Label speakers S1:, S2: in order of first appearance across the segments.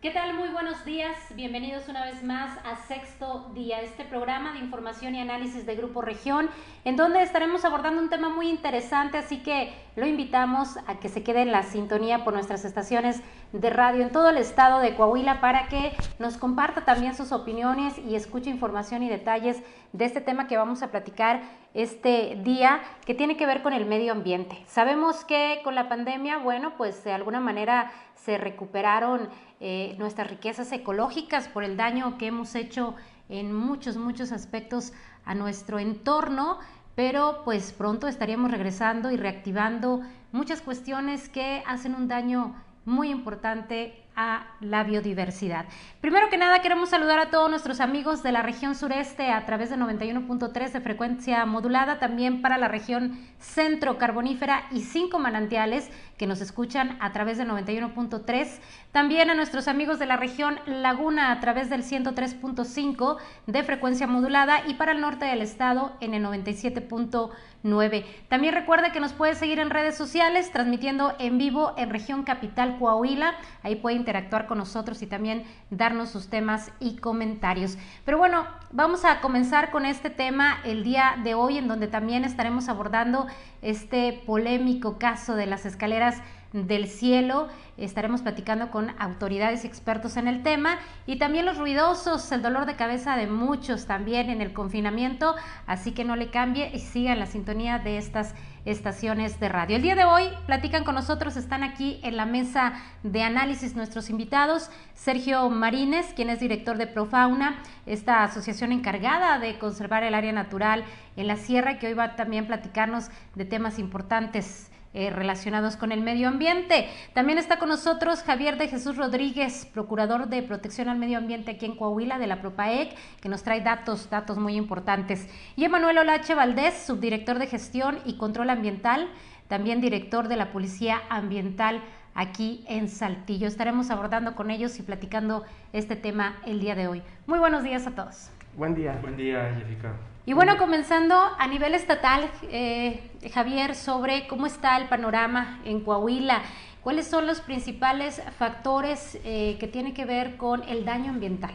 S1: ¿Qué tal? Muy buenos días. Bienvenidos una vez más a Sexto Día, este programa de información y análisis de Grupo Región, en donde estaremos abordando un tema muy interesante, así que lo invitamos a que se quede en la sintonía por nuestras estaciones de radio en todo el estado de Coahuila para que nos comparta también sus opiniones y escuche información y detalles de este tema que vamos a platicar este día que tiene que ver con el medio ambiente. Sabemos que con la pandemia, bueno, pues de alguna manera se recuperaron eh, nuestras riquezas ecológicas por el daño que hemos hecho en muchos, muchos aspectos a nuestro entorno, pero pues pronto estaríamos regresando y reactivando muchas cuestiones que hacen un daño muy importante a la biodiversidad. Primero que nada, queremos saludar a todos nuestros amigos de la región sureste a través de 91.3 de frecuencia modulada, también para la región centro carbonífera y cinco manantiales que nos escuchan a través de 91.3. También a nuestros amigos de la región Laguna a través del 103.5 de frecuencia modulada y para el norte del estado en el 97.9. También recuerde que nos puede seguir en redes sociales transmitiendo en vivo en región capital Coahuila. Ahí puede interactuar con nosotros y también darnos sus temas y comentarios. Pero bueno, vamos a comenzar con este tema el día de hoy, en donde también estaremos abordando este polémico caso de las escaleras del cielo. Estaremos platicando con autoridades y expertos en el tema y también los ruidosos, el dolor de cabeza de muchos también en el confinamiento. Así que no le cambie y siga la sintonía de estas estaciones de radio. El día de hoy platican con nosotros, están aquí en la mesa de análisis nuestros invitados, Sergio Marínez, quien es director de Profauna, esta asociación encargada de conservar el área natural en la sierra, que hoy va a también platicarnos de temas importantes eh, relacionados con el medio ambiente. También está con nosotros Javier de Jesús Rodríguez, procurador de protección al medio ambiente aquí en Coahuila de la Propaec, que nos trae datos, datos muy importantes. Y Emanuel Olache Valdés, subdirector de gestión y control ambiental, también director de la Policía Ambiental aquí en Saltillo. Estaremos abordando con ellos y platicando este tema el día de hoy. Muy buenos días a todos.
S2: Buen día.
S3: Buen día, Jessica.
S1: Y bueno, comenzando a nivel estatal, eh, Javier, sobre cómo está el panorama en Coahuila, cuáles son los principales factores eh, que tienen que ver con el daño ambiental.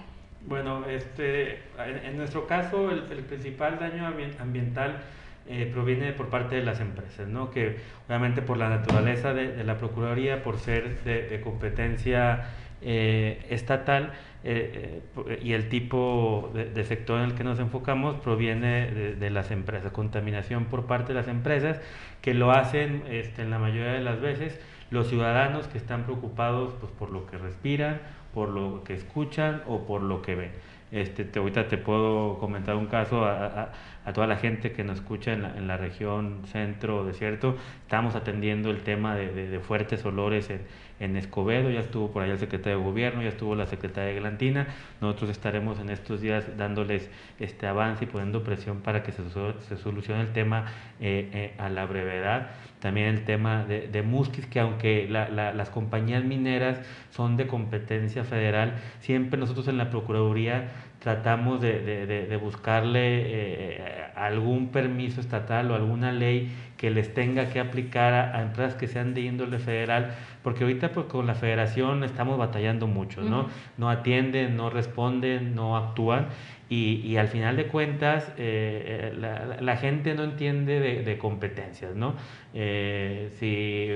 S3: Bueno, este, en, nuestro caso, el, principal daño ambiental eh, proviene por parte de las empresas, ¿no? que obviamente por la naturaleza de, la Procuraduría, por ser de, competencia estatal, eh, eh, y el tipo de, sector en el que nos enfocamos proviene de, las empresas, contaminación por parte de las empresas que lo hacen este, en la mayoría de las veces los ciudadanos que están preocupados pues, por lo que respiran, por lo que escuchan o por lo que ven. Este, te, ahorita te puedo comentar un caso a, toda la gente que nos escucha en la, en la región centro desierto. Estamos atendiendo el tema de, de fuertes olores en, en Escobedo, ya estuvo por allá el secretario de Gobierno, ya estuvo la secretaria de Glantina. Nosotros estaremos en estos días dándoles este avance y poniendo presión para que se, se solucione el tema eh, eh, a la brevedad. También el tema de, de Musquis, que aunque las compañías mineras son de competencia federal, siempre nosotros en la Procuraduría tratamos de, buscarle eh, algún permiso estatal o alguna ley que les tenga que aplicar a, empresas que sean de índole federal, porque ahorita pues, con la federación estamos batallando mucho, ¿no? No atienden, no responden, no actúan y, al final de cuentas eh, eh, la, gente no entiende de, competencias, ¿no? Eh, si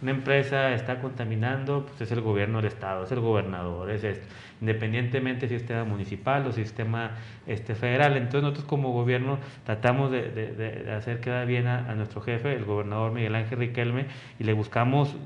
S3: una empresa está contaminando, pues es el gobierno del estado, es el gobernador, es esto independientemente si sistema municipal o sistema este, federal. Entonces nosotros como gobierno tratamos de, de, hacer quedar bien a, nuestro jefe, el gobernador Miguel Ángel Riquelme, y le buscamos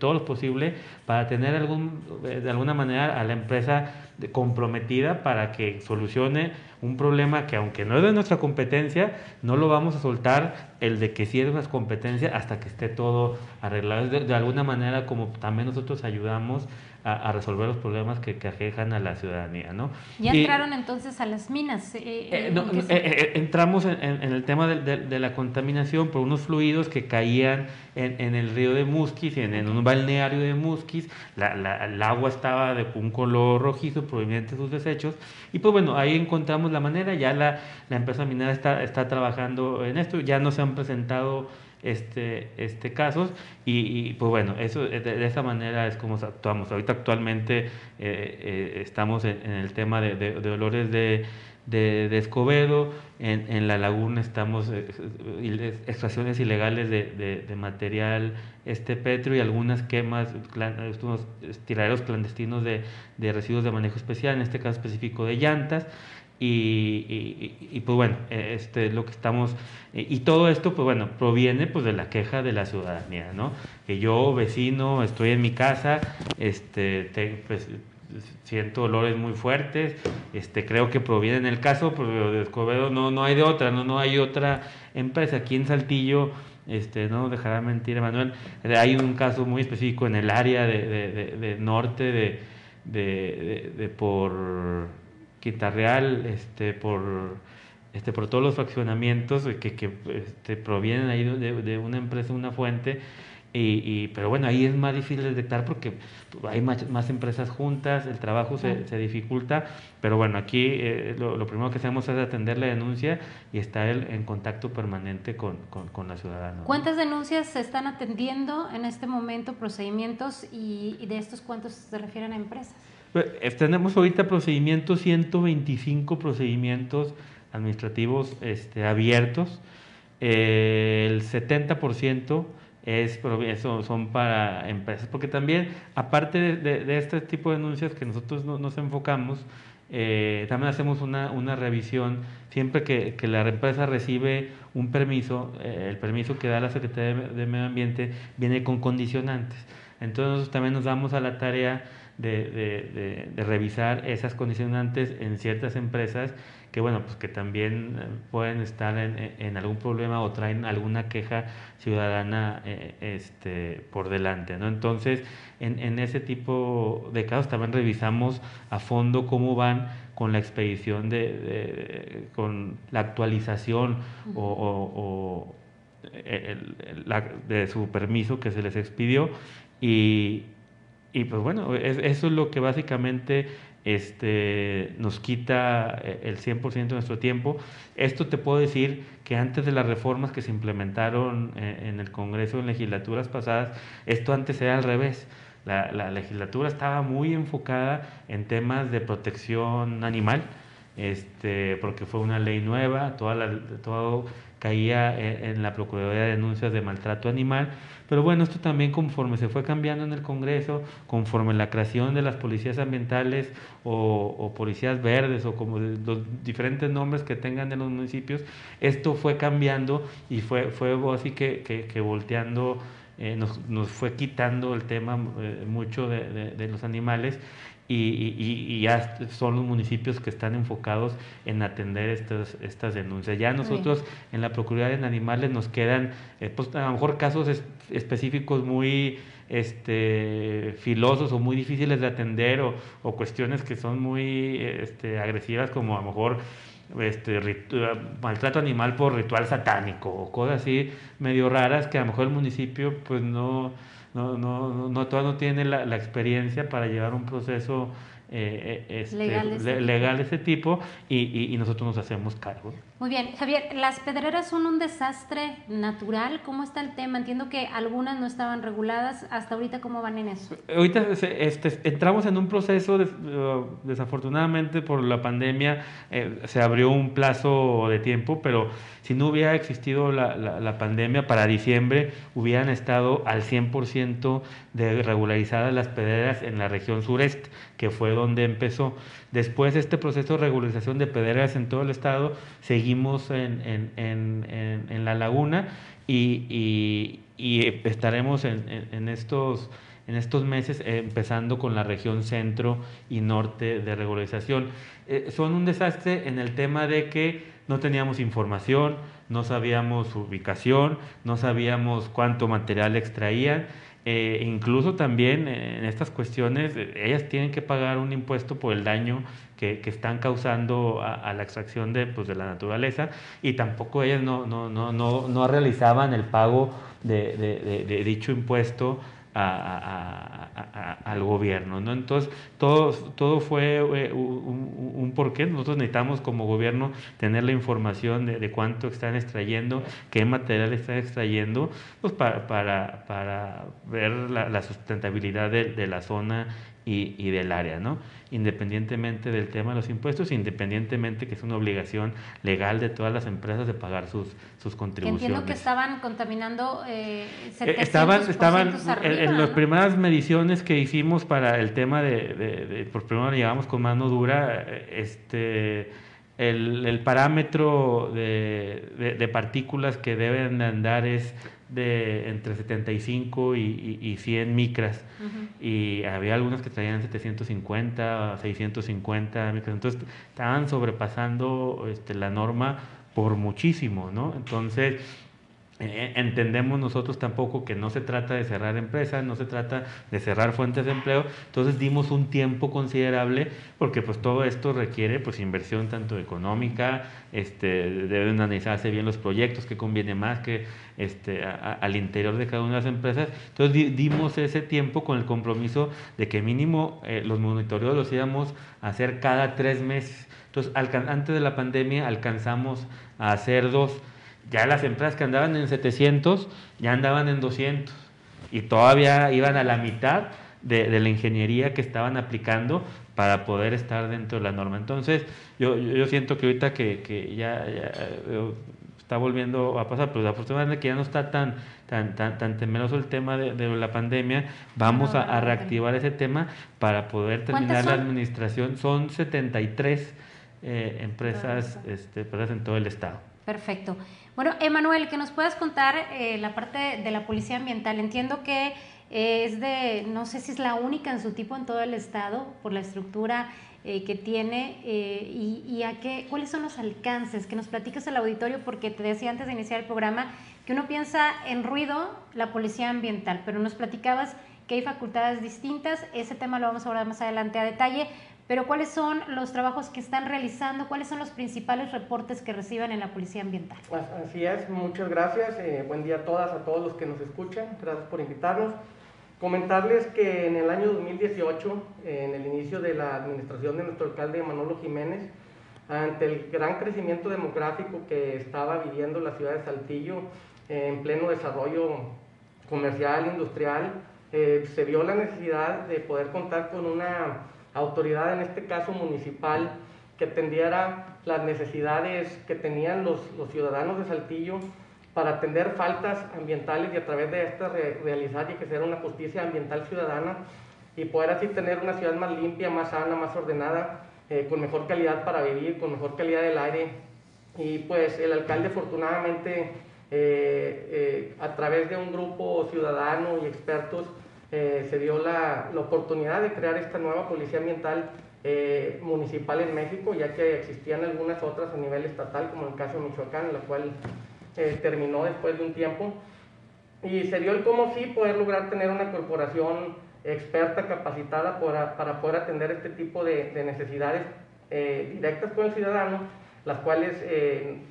S3: todo lo posible para tener algún, de alguna manera a la empresa comprometida para que solucione un problema que aunque no es de nuestra competencia, no lo vamos a soltar el de que sí es de nuestra competencia hasta que esté todo arreglado. De, de alguna manera como también nosotros ayudamos a, resolver los problemas que, que, aquejan a la ciudadanía. ¿no?
S1: ¿Ya entraron entonces a las minas? Eh,
S3: eh, eh, entramos en, el tema de, de, la contaminación por unos fluidos que caían en, en el río de Musquis, en, en un balneario de Musquis, la, la, el agua estaba de un color rojizo proveniente de sus desechos, y pues bueno, ahí encontramos la manera, ya la, la empresa minera está, está trabajando en esto, ya no se han presentado este, este casos y, pues bueno, eso de, esa manera es como actuamos. Ahorita actualmente eh, eh, estamos en, el tema de, de, olores de, de, Escobedo, en, en, la laguna estamos eh, extracciones ilegales de, material este petro y algunas quemas, unos tiraderos clandestinos de, de residuos de manejo especial, en este caso específico de llantas. Y, pues bueno, este, lo que estamos, eh, y todo esto pues bueno, proviene pues de la queja de la ciudadanía, ¿no? Que yo, vecino, estoy en mi casa, este, pues, siento olores muy fuertes, este, creo que proviene en el caso pues, de Escobedo, no, no hay de otra, no, no hay otra empresa. Aquí en Saltillo, este, no dejará mentir Manuel, hay un caso muy específico en el área de, de, de norte de, de, por Quinta Real, este, por, este, por todos los fraccionamientos que, que este, provienen ahí de, de, una empresa, una fuente, y, y, pero bueno, ahí es más difícil detectar porque hay más, más empresas juntas, el trabajo se, se dificulta, pero bueno, aquí eh, lo, lo, primero que hacemos es atender la denuncia y estar en contacto permanente con, con, con, la ciudadana.
S1: ¿Cuántas denuncias se están atendiendo en este momento, procedimientos, y, y de estos cuántos se refieren a empresas?
S3: Pues, tenemos ahorita procedimientos, 125 procedimientos administrativos este, abiertos. Eh, el 70% es, son, para empresas, porque también, aparte de, este tipo de denuncias que nosotros nos enfocamos, eh, también hacemos una, revisión siempre que, la empresa recibe un permiso, eh, el permiso que da la Secretaría de, de Medio Ambiente viene con condicionantes. Entonces nosotros también nos damos a la tarea de, de, de, revisar esas condicionantes en ciertas empresas que bueno pues que también eh, pueden estar en, en algún problema o traen alguna queja ciudadana eh, este por delante no entonces en, en ese tipo de casos también revisamos a fondo cómo van con la expedición de, con la actualización o, o, el, la, de su permiso que se les expidió y, y pues bueno, eso es lo que básicamente este, nos quita eh, el 100% de nuestro tiempo. Esto te puedo decir que antes de las reformas que se implementaron eh, en el Congreso en legislaturas pasadas, esto antes era al revés. La, la legislatura estaba muy enfocada en temas de protección animal, este, porque fue una ley nueva, toda la, todo caía en, la Procuraduría de Denuncias de Maltrato Animal, pero bueno, esto también conforme se fue cambiando en el Congreso, conforme la creación de las policías ambientales o, policías verdes o como los diferentes nombres que tengan en los municipios, esto fue cambiando y fue, fue así que, que, volteando, eh, nos, nos, fue quitando el tema eh, mucho de los animales y, y, ya son los municipios que están enfocados en atender estas, estas denuncias. Ya nosotros en la Procuraduría de Animales nos quedan, eh, pues, a lo mejor casos específicos muy este, filosos o muy difíciles de atender o, o cuestiones que son muy este, agresivas como a lo mejor este, maltrato animal por ritual satánico o cosas así medio raras que a lo mejor el municipio pues no no, no, no, todavía no tiene la, la experiencia para llevar un proceso eh, eh este, legal, de ese tipo y, y, nosotros nos hacemos cargo.
S1: Muy bien, Javier, las pedreras son un desastre natural. ¿Cómo está el tema? Entiendo que algunas no estaban reguladas. ¿Hasta ahorita cómo van en eso?
S3: Ahorita este, entramos en un proceso, de, uh, desafortunadamente por la pandemia eh, se abrió un plazo de tiempo, pero si no hubiera existido la, la, la pandemia, para diciembre hubieran estado al 100% de regularizadas las pedreras en la región sureste, que fue donde empezó. Después este proceso de regularización de pedreras en todo el estado, seguimos en, en, en, en la laguna y, y, y estaremos en, estos en estos meses, empezando con la región centro y norte de regularización. Eh, son un desastre en el tema de que no teníamos información, no sabíamos su ubicación, no sabíamos cuánto material extraían Eh, incluso también en estas cuestiones, ellas tienen que pagar un impuesto por el daño que, están causando a, la extracción de, pues, de la naturaleza y tampoco ellas no, no, no, no, realizaban el pago de dicho impuesto al gobierno. ¿no? Entonces, todo, todo fue eh, un, un, porqué. Nosotros necesitamos como gobierno tener la información de, cuánto están extrayendo, qué material están extrayendo, pues para, para, para ver la, sustentabilidad de la zona y, y, del área, ¿no? Independientemente del tema de los impuestos, independientemente que es una obligación legal de todas las empresas de pagar sus, sus contribuciones.
S1: entiendo que estaban contaminando eh, eh
S3: estaban, estaban en, las primeras mediciones que hicimos para el tema de, de, por primero llegamos con mano dura, este el, el parámetro de, de, partículas que deben andar es de entre 75 y, y, 100 micras. Y había algunas que traían 750, 650 micras, entonces estaban sobrepasando este, la norma por muchísimo, ¿no? Entonces, eh, entendemos nosotros tampoco que no se trata de cerrar empresas, no se trata de cerrar fuentes de empleo, entonces dimos un tiempo considerable porque pues todo esto requiere pues inversión tanto económica, este, deben analizarse bien los proyectos, que conviene más que este, al interior de cada una de las empresas, entonces dimos ese tiempo con el compromiso de que mínimo eh, los monitoreos los íbamos a hacer cada tres meses, entonces antes de la pandemia alcanzamos a hacer dos, ya las empresas que andaban en 700 ya andaban en 200 y todavía iban a la mitad de, la ingeniería que estaban aplicando para poder estar dentro de la norma. Entonces, yo, yo siento que ahorita que, que ya, eh, está volviendo a pasar, pero afortunadamente que ya no está tan, tan, tan, tan temeroso el tema de, de la pandemia, vamos a, reactivar ese tema para poder terminar la administración. Son 73 eh, empresas, este, empresas en todo el estado.
S1: Perfecto. Bueno, Emanuel, que nos puedas contar eh, la parte de la policía ambiental. Entiendo que es de, no sé si es la única en su tipo en todo el estado, por la estructura eh, que tiene eh, y, a qué, cuáles son los alcances, que nos platicas al auditorio, porque te decía antes de iniciar el programa que uno piensa en ruido, la policía ambiental, pero nos platicabas que hay facultades distintas, ese tema lo vamos a hablar más adelante a detalle, pero ¿cuáles son los trabajos que están realizando? ¿Cuáles son los principales reportes que reciban en la Policía Ambiental?
S2: Así es, muchas gracias. Eh, buen día a todas, a todos los que nos escuchan. Gracias por invitarnos. Comentarles que en el año 2018, en el inicio de la administración de nuestro alcalde Manolo Jiménez, ante el gran crecimiento demográfico que estaba viviendo la ciudad de Saltillo en pleno desarrollo comercial, industrial, eh, se vio la necesidad de poder contar con una autoridad, en este caso municipal, que atendiera las necesidades que tenían los, ciudadanos de Saltillo para atender faltas ambientales y a través de estas realizar y que sea una justicia ambiental ciudadana y poder así tener una ciudad más limpia, más sana, más ordenada, eh, con mejor calidad para vivir, con mejor calidad del aire. Y pues el alcalde afortunadamente eh, eh, a través de un grupo ciudadano y expertos eh, se dio la, la, oportunidad de crear esta nueva policía ambiental eh, municipal en México, ya que existían algunas otras a nivel estatal, como el caso de Michoacán, la cual eh, terminó después de un tiempo. Y se dio el cómo sí poder lograr tener una corporación experta, capacitada para, para poder atender este tipo de, de necesidades directas con el ciudadano, las cuales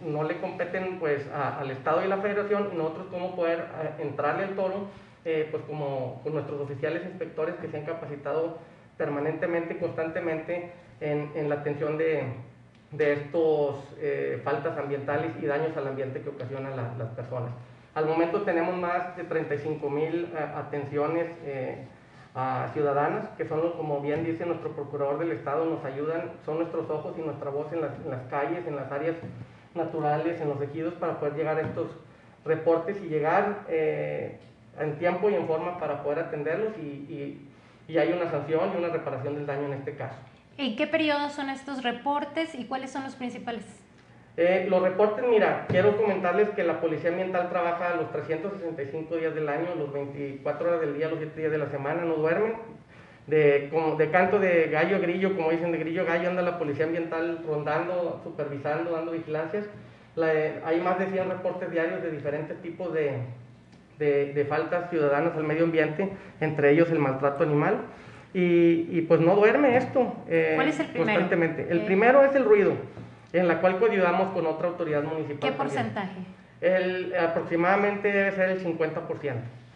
S2: no le competen pues al Estado y a la Federación, y nosotros cómo poder entrarle al toro eh, pues como con nuestros oficiales inspectores que se han capacitado permanentemente, constantemente en, la atención de, de estos eh, faltas ambientales y daños al ambiente que ocasionan las personas. Al momento tenemos más de 35 mil eh, atenciones a ciudadanas, que son, como bien dice nuestro procurador del Estado, nos ayudan, son nuestros ojos y nuestra voz en las, en las calles, en las áreas naturales, en los ejidos, para poder llegar a estos reportes y llegar en tiempo y en forma para poder atenderlos y, y, hay una sanción y una reparación del daño en este caso.
S1: ¿En qué periodo son estos reportes y cuáles son los principales?
S2: Eh, los reportes, mira, quiero comentarles que la Policía Ambiental trabaja los 365 días del año, los 24 horas del día, los 7 días de la semana, no duermen. De, como, de canto de gallo grillo, como dicen, de grillo gallo, anda la Policía Ambiental rondando, supervisando, dando vigilancias. hay más de 100 reportes diarios de diferentes tipos de, de, faltas ciudadanas al medio ambiente, entre ellos el maltrato animal. Y, pues no duerme esto
S1: eh, ¿Cuál es el primero?
S2: constantemente. El primero es el ruido, en la cual coayudamos con otra autoridad municipal.
S1: ¿Qué porcentaje?
S2: El, aproximadamente debe ser el 50%.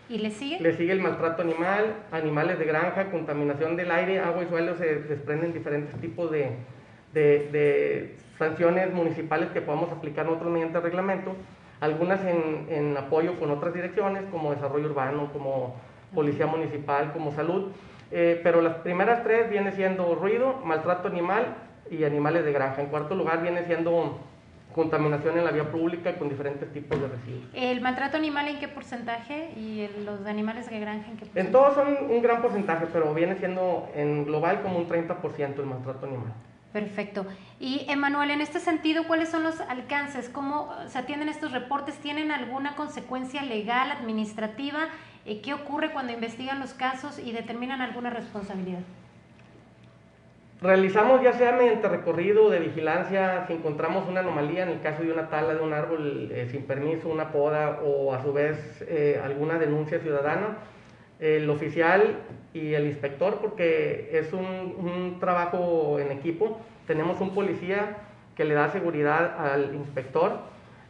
S1: ¿Y le sigue?
S2: Le sigue el maltrato animal, animales de granja, contaminación del aire, agua y suelo, se desprenden diferentes tipos de, de, sanciones municipales que podamos aplicar nosotros mediante reglamento, algunas en, en, apoyo con otras direcciones como desarrollo urbano, como policía municipal, como salud, eh, pero las primeras tres viene siendo ruido, maltrato animal y animales de granja. En cuarto lugar viene siendo contaminación en la vía pública con diferentes tipos de residuos.
S1: ¿El maltrato animal en qué porcentaje y los animales de granja en qué porcentaje?
S2: En todos son un gran porcentaje, pero viene siendo en global como un 30% el maltrato animal.
S1: Perfecto. Y Emanuel, en este sentido, ¿cuáles son los alcances? ¿Cómo se atienden estos reportes? ¿Tienen alguna consecuencia legal, administrativa? Eh, ¿Qué ocurre cuando investigan los casos y determinan alguna responsabilidad?
S2: Realizamos ya sea mediante recorrido de vigilancia, si encontramos una anomalía en el caso de una tala de un árbol eh, sin permiso, una poda o a su vez eh, alguna denuncia ciudadana, el oficial y el inspector, porque es un, trabajo en equipo, tenemos un policía que le da seguridad al inspector,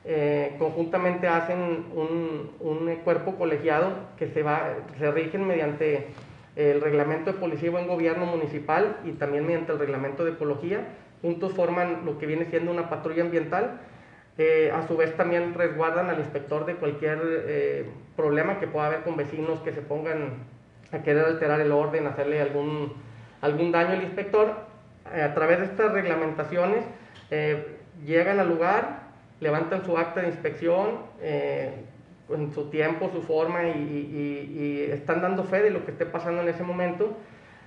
S2: eh, conjuntamente hacen un, un, cuerpo colegiado que se, va, se rigen mediante el reglamento de policía y buen gobierno municipal y también mediante el reglamento de ecología. Juntos forman lo que viene siendo una patrulla ambiental. Eh, a su vez también resguardan al inspector de cualquier eh, problema que pueda haber con vecinos que se pongan a querer alterar el orden, hacerle algún, algún daño al inspector. Eh, a través de estas reglamentaciones llegan al lugar, levantan su acta de inspección, en su tiempo, su forma y, están dando fe de lo que esté pasando en ese momento.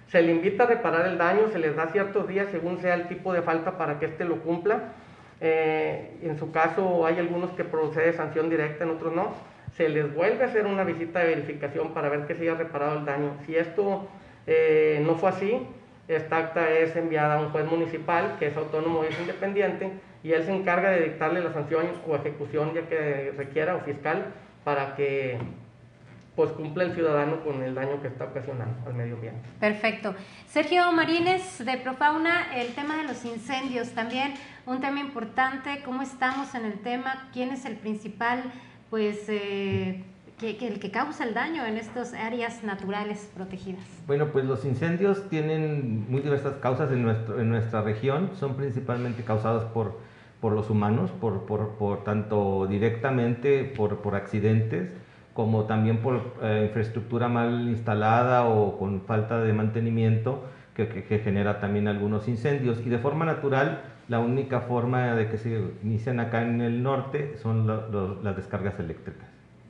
S2: Se le invita a reparar el daño, se les da ciertos días según sea el tipo de falta para que éste lo cumpla. Eh, en su caso hay algunos que procede sanción directa, en otros no. Se les vuelve a hacer una visita de verificación para ver que se haya reparado el daño. Si esto eh, no fue así, esta acta es enviada a un juez municipal que es autónomo y es independiente y él se encarga de dictarle la sanción o ejecución ya que requiera o fiscal para que pues cumpla el ciudadano con el daño que está ocasionando al medio ambiente.
S1: Perfecto. Sergio Marínez de Profauna, el tema de los incendios también un tema importante. ¿Cómo estamos en el tema? ¿Quién es el principal, pues, eh, que, el que causa el daño en estas áreas naturales protegidas?
S4: Bueno, pues los incendios tienen muy diversas causas en, nuestro, en nuestra región. Son principalmente causados por por los humanos, por, por, por tanto directamente por, por, accidentes, como también por eh, infraestructura mal instalada o con falta de mantenimiento que, que, genera también algunos incendios. Y de forma natural, la única forma de que se inician acá en el norte son las descargas eléctricas.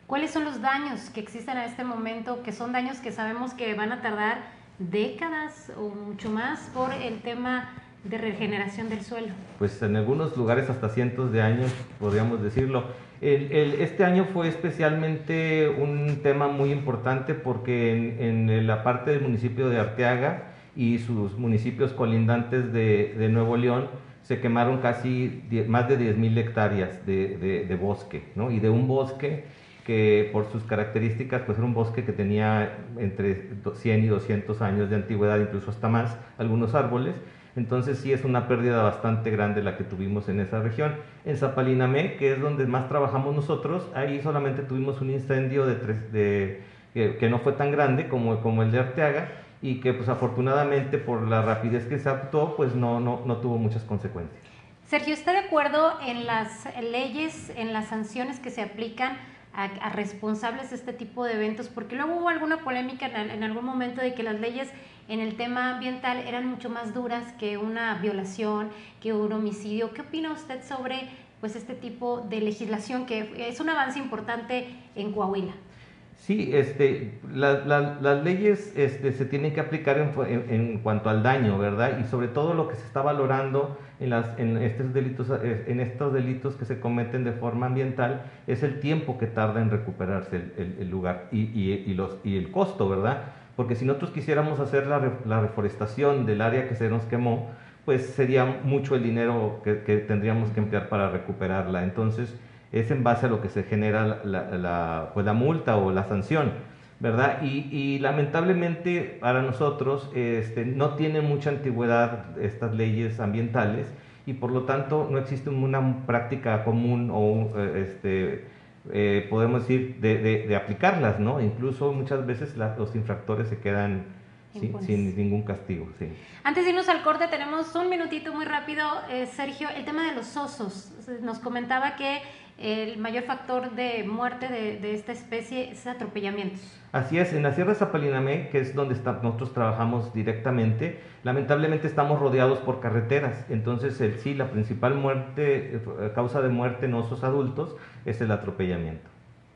S1: ¿Cuáles son los daños que existen a este momento, que son daños que sabemos que van a tardar décadas o mucho más por el tema de regeneración del suelo?
S4: Pues en algunos lugares hasta cientos de años, podríamos decirlo. este año fue especialmente un tema muy importante porque en, la parte del municipio de Arteaga y sus municipios colindantes de, Nuevo León se quemaron casi más de 10.000 hectáreas de, bosque, ¿no? Y de un bosque que por sus características, pues era un bosque que tenía entre 100 y 200 años de antigüedad, incluso hasta más, algunos árboles, entonces sí es una pérdida bastante grande la que tuvimos en esa región. En Zapalinamé, que es donde más trabajamos nosotros, ahí solamente tuvimos un incendio de, de que, no fue tan grande como, como el de Arteaga y que pues afortunadamente por la rapidez que se actuó pues no, no, no tuvo muchas consecuencias.
S1: Sergio, ¿está de acuerdo en las leyes, en las sanciones que se aplican a, responsables de este tipo de eventos? Porque luego hubo alguna polémica en, en algún momento de que las leyes en el tema ambiental eran mucho más duras que una violación, que un homicidio. ¿Qué opina usted sobre pues, este tipo de legislación que es un avance importante en Coahuila?
S4: Sí, este, las leyes este, se tienen que aplicar en, cuanto al daño, ¿verdad? Y sobre todo lo que se está valorando en, las, en, estos delitos, en estos delitos que se cometen de forma ambiental es el tiempo que tarda en recuperarse el, lugar y, y, los, y el costo, ¿verdad? porque si nosotros quisiéramos hacer la, reforestación del área que se nos quemó, pues sería mucho el dinero que, tendríamos que emplear para recuperarla. Entonces, es en base a lo que se genera la, pues la multa o la sanción. ¿verdad? Y, lamentablemente para nosotros este, no tienen mucha antigüedad estas leyes ambientales y por lo tanto no existe una práctica común o eh, este, eh, podemos decir de, de, aplicarlas, ¿no? Incluso muchas veces los infractores se quedan sin, ningún castigo. Sí.
S1: Antes de irnos al corte tenemos un minutito muy rápido, eh, Sergio, el tema de los osos. Nos comentaba que el mayor factor de muerte de, esta especie es atropellamientos.
S4: Así es, en la Sierra Zapalinamé, que es donde nosotros trabajamos directamente, lamentablemente estamos rodeados por carreteras, entonces el, sí, la principal muerte, eh, causa de muerte en osos adultos es el atropellamiento.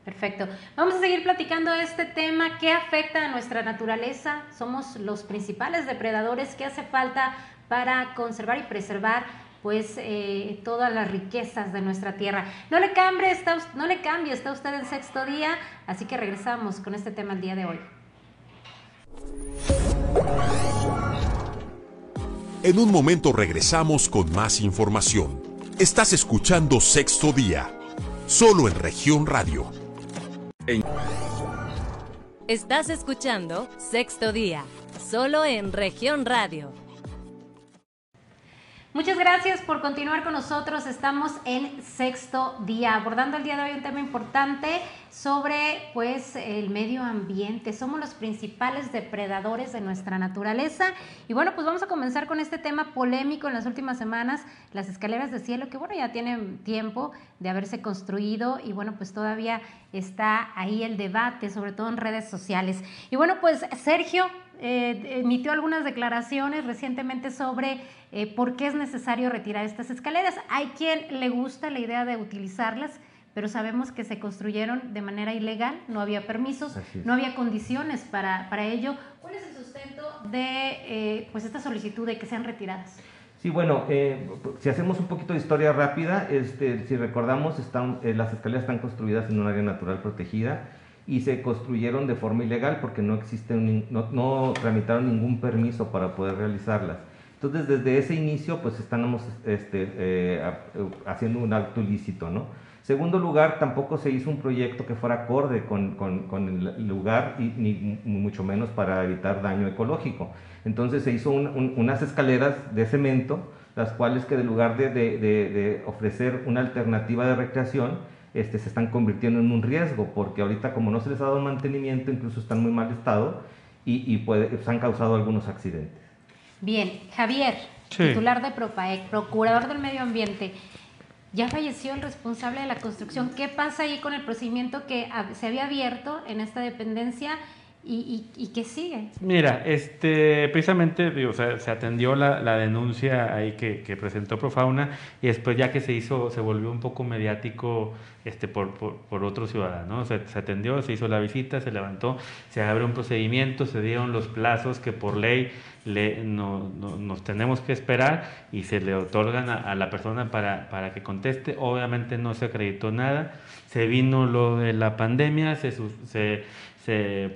S1: Perfecto. Vamos a seguir platicando este tema. ¿Qué afecta a nuestra naturaleza? Somos los principales depredadores. ¿Qué hace falta para conservar y preservar pues eh, todas las riquezas de nuestra tierra. No le cambie, está, no le cambie, está usted en sexto día, así que regresamos con este tema el día de hoy.
S5: En un momento regresamos con más información. Estás escuchando Sexto Día, solo en región radio.
S6: Estás escuchando Sexto Día, solo en región radio.
S1: Muchas gracias por continuar con nosotros. Estamos en sexto día, abordando el día de hoy un tema importante sobre pues el medio ambiente. Somos los principales depredadores de nuestra naturaleza. Y bueno, pues vamos a comenzar con este tema polémico en las últimas semanas, las escaleras de cielo, que bueno, ya tienen tiempo de haberse construido y bueno, pues todavía está ahí el debate, sobre todo en redes sociales. Y bueno, pues Sergio, eh, emitió algunas declaraciones recientemente sobre eh, por qué es necesario retirar estas escaleras. Hay quien le gusta la idea de utilizarlas, pero sabemos que se construyeron de manera ilegal, no había permisos, no había condiciones para, para, ello. ¿Cuál es el sustento de eh, pues esta solicitud de que sean retiradas?
S4: Sí, bueno, si hacemos un poquito de historia rápida, este, si recordamos, están, las escaleras están construidas en un área natural protegida y se construyeron de forma ilegal porque no, existen, no, tramitaron ningún permiso para poder realizarlas. Entonces, desde ese inicio, pues estamos este, eh, haciendo un acto ilícito, ¿no? Segundo lugar, tampoco se hizo un proyecto que fuera acorde con, con, el lugar y ni, mucho menos para evitar daño ecológico. Entonces se hizo unas escaleras de cemento, las cuales que en lugar de, de, de ofrecer una alternativa de recreación, este, se están convirtiendo en un riesgo, porque ahorita como no se les ha dado mantenimiento, incluso están muy mal estado y, puede, se han causado algunos accidentes.
S1: Bien, Javier, titular de PROPAEC, procurador del medio ambiente, ya falleció el responsable de la construcción. ¿Qué pasa ahí con el procedimiento que se había abierto en esta dependencia? ¿Y, y, qué sigue?
S3: Mira, este, precisamente digo, se atendió la, denuncia ahí que, presentó Profauna y después ya que se hizo, se volvió un poco mediático este, por, por, por otro ciudadano. Se, atendió, se hizo la visita, se levantó, se abrió un procedimiento, se dieron los plazos que por ley le, no, nos tenemos que esperar y se le otorgan a, la persona para, para que conteste. Obviamente no se acreditó nada, se vino lo de la pandemia, se, se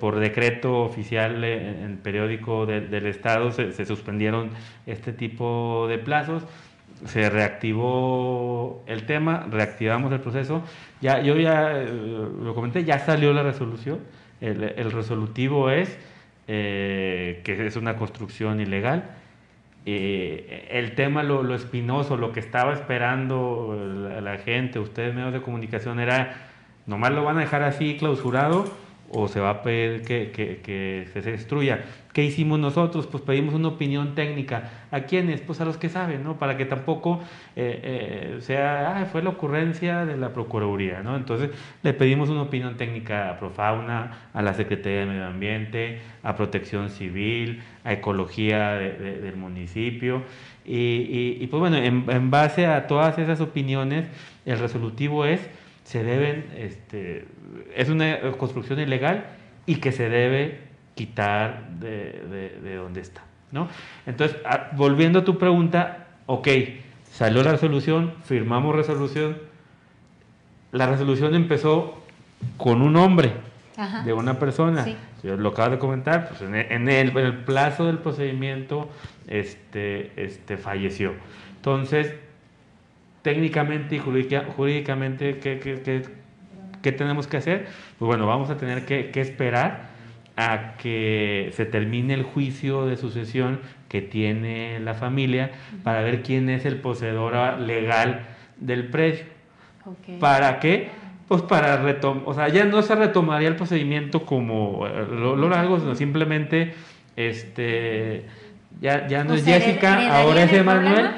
S3: por decreto oficial en periódico del Estado se, suspendieron este tipo de plazos, se reactivó el tema, reactivamos el proceso, ya yo ya eh, lo comenté, ya salió la resolución, el, resolutivo es eh, que es una construcción ilegal, eh, el tema, lo, lo, espinoso, lo que estaba esperando la, la gente, ustedes medios de comunicación, era, nomás lo van a dejar así clausurado, o se va a pedir que, que, se destruya. ¿Qué hicimos nosotros? Pues pedimos una opinión técnica. ¿A quiénes? Pues a los que saben, ¿no? Para que tampoco eh, eh, sea, ah, fue la ocurrencia de la Procuraduría, ¿no? Entonces le pedimos una opinión técnica a Profauna, a la Secretaría de Medio Ambiente, a Protección Civil, a Ecología del municipio. Y, y, pues bueno, en, en base a todas esas opiniones, el resolutivo es se deben, este, es una construcción ilegal y que se debe quitar de, de, donde está. ¿no? Entonces, volviendo a tu pregunta, ok, salió la resolución, firmamos resolución, la resolución empezó con un nombre de una persona. Yo lo acabo de comentar, pues en, el, en, el, plazo del procedimiento este, este, falleció. Entonces, técnicamente y jurídicamente ¿qué, tenemos que hacer? Pues bueno, vamos a tener que, esperar a que se termine el juicio de sucesión que tiene la familia para ver quién es el poseedor legal del predio. ¿Para qué? Pues para retomar, o sea, ya no se retomaría el procedimiento como eh, lo, lo largo, sino simplemente, este, ya, ya no es Jessica, ahora es Emanuel.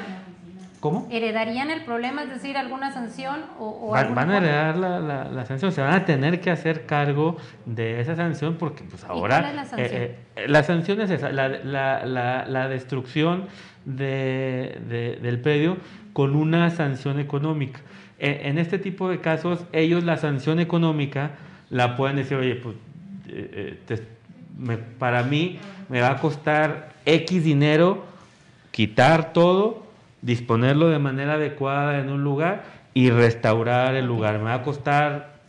S1: ¿Cómo? ¿Heredarían el problema, es decir, alguna sanción? O,
S3: van, a heredar la, la, sanción, se van a tener que hacer cargo de esa sanción porque pues ahora...
S1: cuál es la sanción?
S3: Eh, eh, la sanción es esa, la, destrucción de, del predio con una sanción económica. E, en, este tipo de casos, ellos la sanción económica la pueden decir, oye, pues eh, para mí me va a costar X dinero quitar todo disponerlo de manera adecuada en un lugar y restaurar el lugar. Me va a costar,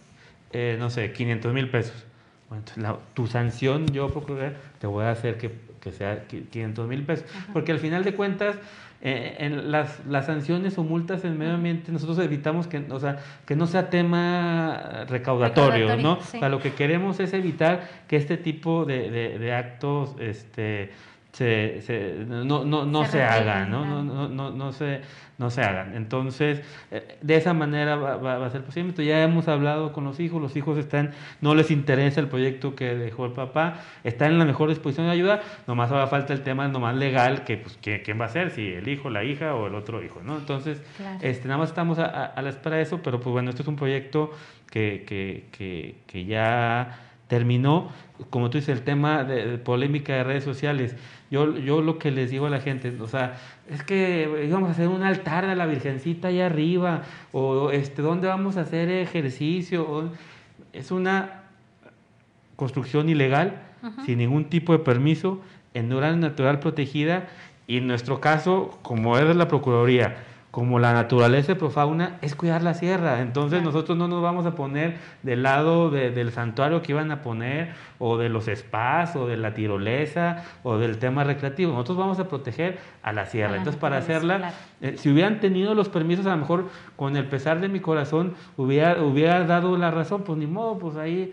S3: eh, no sé, 500 mil pesos. entonces tu sanción, yo procurar, te voy a hacer que, que sea 500 mil pesos. Porque al final de cuentas, eh, en las, las, sanciones o multas en medio ambiente, nosotros evitamos que, o sea, que no sea tema recaudatorio, ¿no? O sea, lo que queremos es evitar que este tipo de, de, de actos, este, se, se, no, no, no se, hagan, ¿no? No, no, no, no, se, no se hagan. Entonces, eh, de esa manera va, va, a ser posible. Entonces, ya hemos hablado con los hijos, los hijos están, no les interesa el proyecto que dejó el papá, están en la mejor disposición de ayuda, nomás va falta el tema nomás legal, que pues quién va a ser, si el hijo, la hija o el otro hijo, ¿no? Entonces, este, nada más estamos a, a, la espera de eso, pero pues bueno, esto es un proyecto que, que, que, que ya terminó, como tú dices, el tema de, polémica de redes sociales. Yo, yo lo que les digo a la gente, o sea, es que íbamos a hacer un altar de la Virgencita allá arriba, o este, ¿dónde vamos a hacer ejercicio? es una construcción ilegal, sin ningún tipo de permiso, en una natural protegida, y en nuestro caso, como es la Procuraduría, como la naturaleza profauna es cuidar la sierra. Entonces nosotros no nos vamos a poner del lado del santuario que iban a poner, o de los spas, o de la tirolesa, o del tema recreativo. Nosotros vamos a proteger a la sierra. Entonces para hacerla, eh, si hubieran tenido los permisos, a lo mejor con el pesar de mi corazón hubiera, hubiera dado la razón, pues ni modo, pues ahí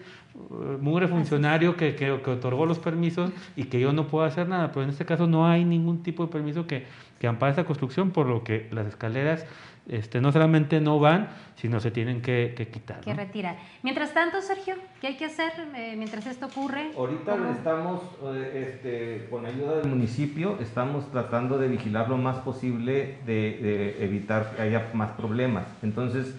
S3: mugre funcionario que, que, que, otorgó los permisos y que yo no puedo hacer nada, pero en este caso no hay ningún tipo de permiso que, que ampara esta construcción, por lo que las escaleras este, no solamente no van, sino se tienen que, quitar.
S1: Que retirar. Mientras tanto, Sergio, ¿qué hay que hacer eh, mientras esto ocurre?
S4: Ahorita estamos, eh, este, con ayuda del municipio, estamos tratando de vigilar lo más posible, de, evitar que haya más problemas. Entonces,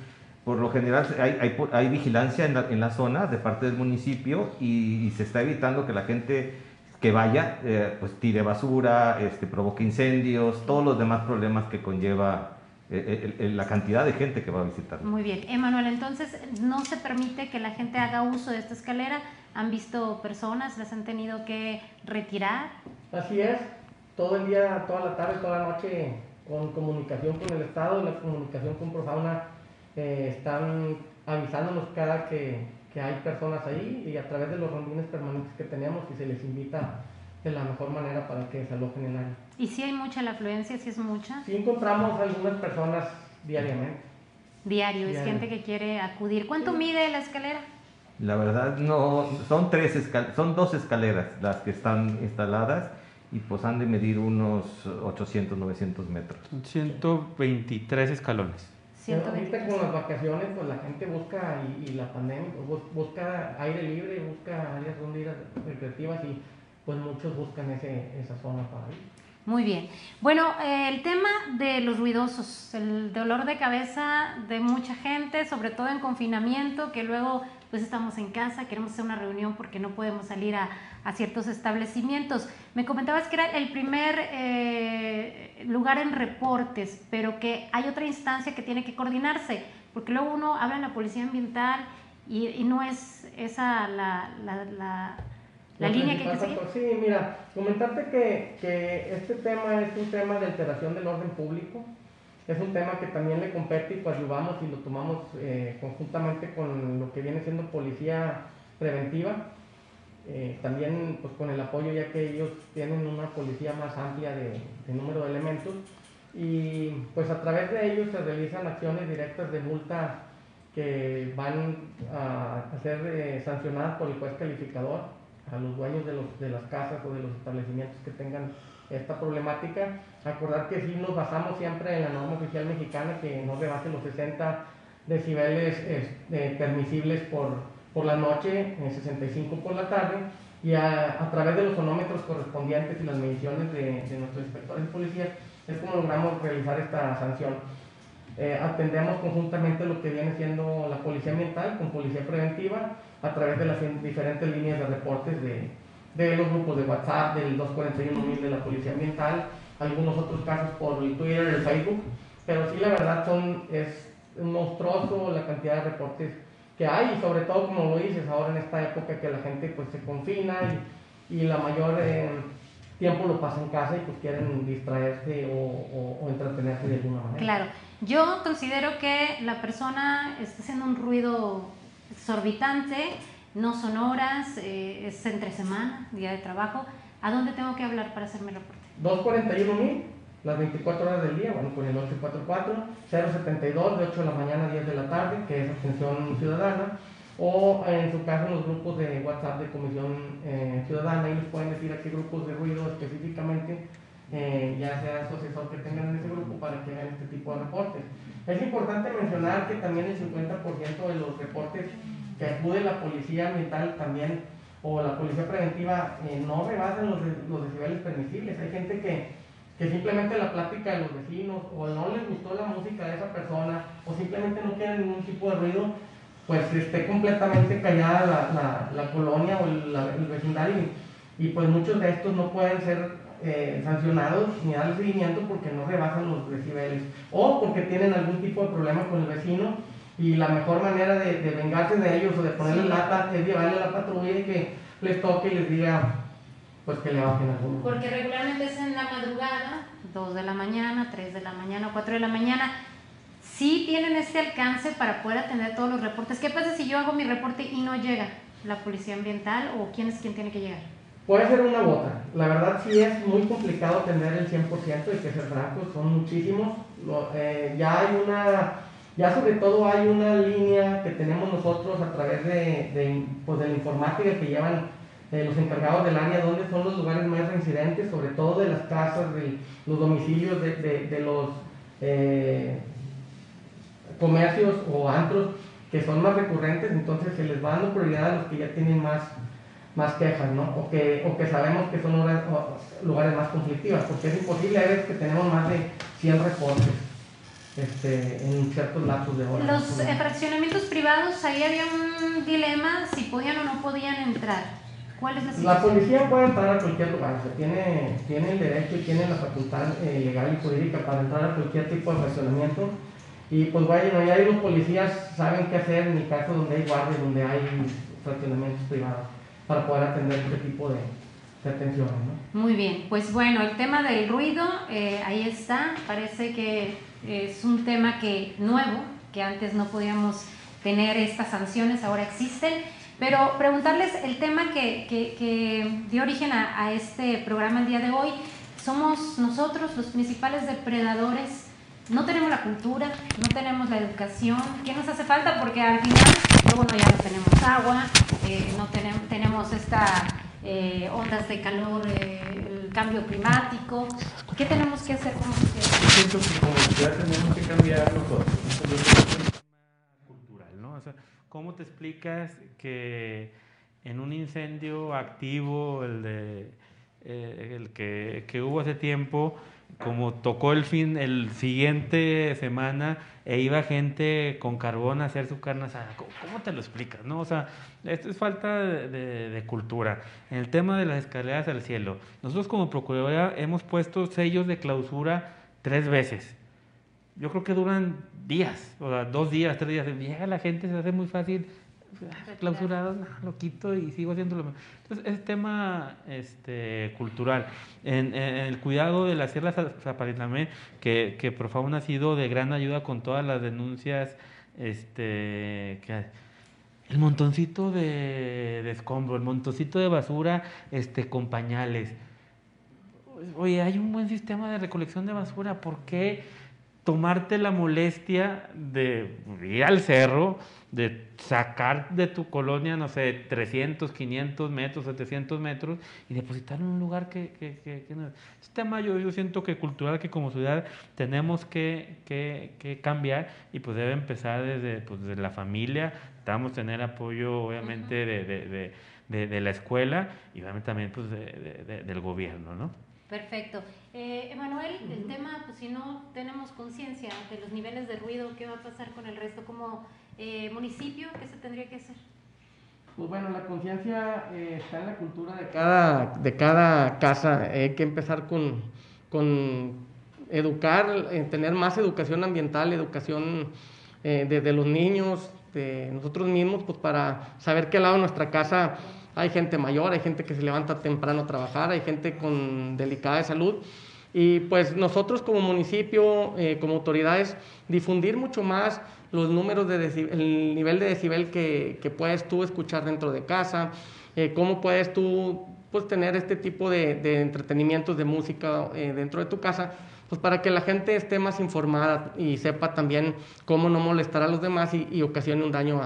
S4: por lo general hay, hay, vigilancia en la, en la, zona de parte del municipio y se está evitando que la gente que vaya, eh, pues tire basura, este, provoque incendios, todos los demás problemas que conlleva eh, eh, la cantidad de gente que va a visitar.
S1: Muy bien. Emanuel, entonces no se permite que la gente haga uso de esta escalera. ¿Han visto personas? ¿Las han tenido que retirar?
S2: Así es. Todo el día, toda la tarde, toda la noche, con comunicación con el Estado, la comunicación con Profauna, están avisándonos cada que, que hay personas ahí y a través de los rondines permanentes que tenemos y se les invita de la mejor manera para que desalojen el área.
S1: ¿Y si hay mucha la afluencia? ¿Si es mucha?
S2: Sí encontramos algunas personas diariamente.
S1: Diario, es gente que quiere acudir. ¿Cuánto mide la escalera?
S4: La verdad no, son tres son dos escaleras las que están instaladas y pues han de medir unos 800, 900 metros.
S3: 123 escalones
S2: ahorita con las vacaciones, pues la gente busca, y, la pandemia, pues, busca aire libre, busca áreas donde ir recreativas y pues muchos buscan ese, esa zona para ir.
S1: Muy bien. Bueno, eh, el tema de los ruidosos, el dolor de cabeza de mucha gente, sobre todo en confinamiento, que luego pues estamos en casa, queremos hacer una reunión porque no podemos salir a, a ciertos establecimientos. Me comentabas que era el primer eh, lugar en reportes, pero que hay otra instancia que tiene que coordinarse, porque luego uno habla en la policía ambiental y, no es esa la, la, la, línea que hay que seguir.
S2: Sí, mira, comentarte que, que este tema es un tema de alteración del orden público es un tema que también le compete y ayudamos y lo tomamos eh, conjuntamente con lo que viene siendo policía preventiva. Eh, también pues con el apoyo ya que ellos tienen una policía más amplia de, número de elementos y pues a través de ellos se realizan acciones directas de multa que van a, ser eh, sancionadas por el juez calificador a los dueños de, los, de las casas o de los establecimientos que tengan esta problemática. Acordar que sí nos basamos siempre en la norma oficial mexicana que no rebase los 60 decibeles eh, permisibles por, por la noche, en 65 por la tarde, y a, a, través de los sonómetros correspondientes y las mediciones de, de nuestros inspectores de policía es como logramos realizar esta sanción. Eh, atendemos conjuntamente lo que viene siendo la policía ambiental con policía preventiva a través de las diferentes líneas de reportes de, de los grupos de WhatsApp, del 241.000 de la policía ambiental, algunos otros casos por el Twitter, el Facebook, pero sí la verdad son, es monstruoso la cantidad de reportes que hay y sobre todo como lo dices ahora en esta época que la gente pues se confina y, y la mayor eh, tiempo lo pasa en casa y pues quieren distraerse o, o, entretenerse de alguna manera.
S1: Claro, yo considero que la persona está haciendo un ruido exorbitante, no son horas, eh, es entre semana, día de trabajo. ¿A dónde tengo que hablar para hacerme reporte?
S2: 241 mil las 24 horas del día, bueno, con el 844, 072 de 8 de la mañana a 10 de la tarde, que es atención ciudadana, o en su caso en los grupos de WhatsApp de Comisión eh, Ciudadana, y les pueden decir a qué grupos de ruido específicamente, eh, ya sea asesor que tengan en ese grupo para que hagan este tipo de reportes. Es importante mencionar que también el 50% de los reportes que acude la policía ambiental también o la policía preventiva eh, no rebasan los, los decibeles permisibles. Hay gente que que simplemente la plática de los vecinos o no les gustó la música de esa persona o simplemente no quieren ningún tipo de ruido, pues esté completamente callada la, la, colonia o el, vecindario y, pues muchos de estos no pueden ser eh, sancionados ni dar seguimiento porque no rebasan los decibeles o porque tienen algún tipo de problema con el vecino y la mejor manera de, de vengarse de ellos o de ponerle lata es llevarle a la patrulla y que les toque y les diga pues que le bajen alguno.
S1: Porque regularmente es en la madrugada, 2 de la mañana, 3 de la mañana, 4 de la mañana. Sí tienen este alcance para poder atender todos los reportes. ¿Qué pasa si yo hago mi reporte y no llega la policía ambiental o quién es quien tiene que llegar?
S2: Puede ser una bota. La verdad sí es muy complicado tener el 100% y que ser francos, son muchísimos. Eh, ya hay una, ya sobre todo hay una línea que tenemos nosotros a través de, pues de la informática que llevan eh, los encargados del área, donde son los lugares más reincidentes, sobre todo de las casas, de los domicilios de, de, los eh, comercios o antros que son más recurrentes, entonces se les va dando prioridad a los que ya tienen más, más quejas, ¿no? O que, o que sabemos que son lugares, más conflictivos, porque es imposible, a veces que tenemos más de 100 reportes. Este, en ciertos lapsos de horas.
S1: Los fraccionamientos privados, ahí había un dilema si podían o no podían entrar. ¿Cuál es
S2: la, la policía puede entrar a cualquier lugar, o tiene, tiene el derecho y tiene la facultad eh, legal y jurídica para entrar a cualquier tipo de racionamiento. Y pues bueno, ya los policías saben qué hacer en el caso donde hay guardias, donde hay fraccionamientos privados, para poder atender este tipo de, atenciones. ¿no?
S1: Muy bien, pues bueno, el tema del ruido, eh, ahí está, parece que es un tema que nuevo, que antes no podíamos tener estas sanciones, ahora existen. Pero preguntarles el tema que, que, dio origen a, a, este programa el día de hoy. Somos nosotros los principales depredadores. No tenemos la cultura, no tenemos la educación. ¿Qué nos hace falta? Porque al final, bueno, ya no tenemos agua, eh, no tenemos, tenemos esta eh, ondas de calor, eh, cambio climático. ¿Qué tenemos que hacer como sociedad?
S3: Siento que como sociedad tenemos que cambiar nosotros. cultural, ¿no? O sea, ¿Cómo te explicas que en un incendio activo, el, de, eh, el que, que, hubo hace tiempo, como tocó el fin, el siguiente semana, e iba gente con carbón a hacer su carne asada? ¿Cómo, te lo explicas? No? O sea, esto es falta de, de, cultura. En el tema de las escaleras al cielo, nosotros como Procuraduría hemos puesto sellos de clausura tres veces yo creo que duran días, o sea, dos días, tres días. Llega la gente, se hace muy fácil, clausurado, lo quito y sigo haciéndolo. Entonces, es tema este, cultural. En, el cuidado de la Sierra Zaparinamé, que, que Profauna ha sido de gran ayuda con todas las denuncias, este, que, el montoncito de, de escombro, el montoncito de basura este, con pañales oye, hay un buen sistema de recolección de basura, ¿por qué tomarte la molestia de ir al cerro, de sacar de tu colonia, no sé, 300, 500 metros, 700 metros y depositar en un lugar que, que, que, no. Este tema yo, yo siento que cultural, que como ciudad tenemos que, cambiar y pues debe empezar desde, pues, desde la familia, necesitamos tener apoyo obviamente de, de, de, de, la escuela y obviamente también pues del gobierno, ¿no?
S1: Perfecto. Eh, Emanuel, el tema, pues si no tenemos conciencia de los niveles de ruido, ¿qué va a pasar con el resto? Como eh, municipio, ¿qué se tendría que hacer?
S2: Pues bueno, la conciencia eh, está en la cultura de cada, de cada casa. Hay que empezar con, con educar, tener más educación ambiental, educación de, los niños, de nosotros mismos, pues para saber qué lado de nuestra casa hay gente mayor, hay gente que se levanta temprano a trabajar, hay gente con delicada de salud. Y pues nosotros como municipio, eh, como autoridades, difundir mucho más los números de el nivel de decibel que, puedes tú escuchar dentro de casa, eh, cómo puedes tú pues, tener este tipo de, de entretenimientos de música eh, dentro de tu casa, pues para que la gente esté más informada y sepa también cómo no molestar a los demás y, y ocasione un daño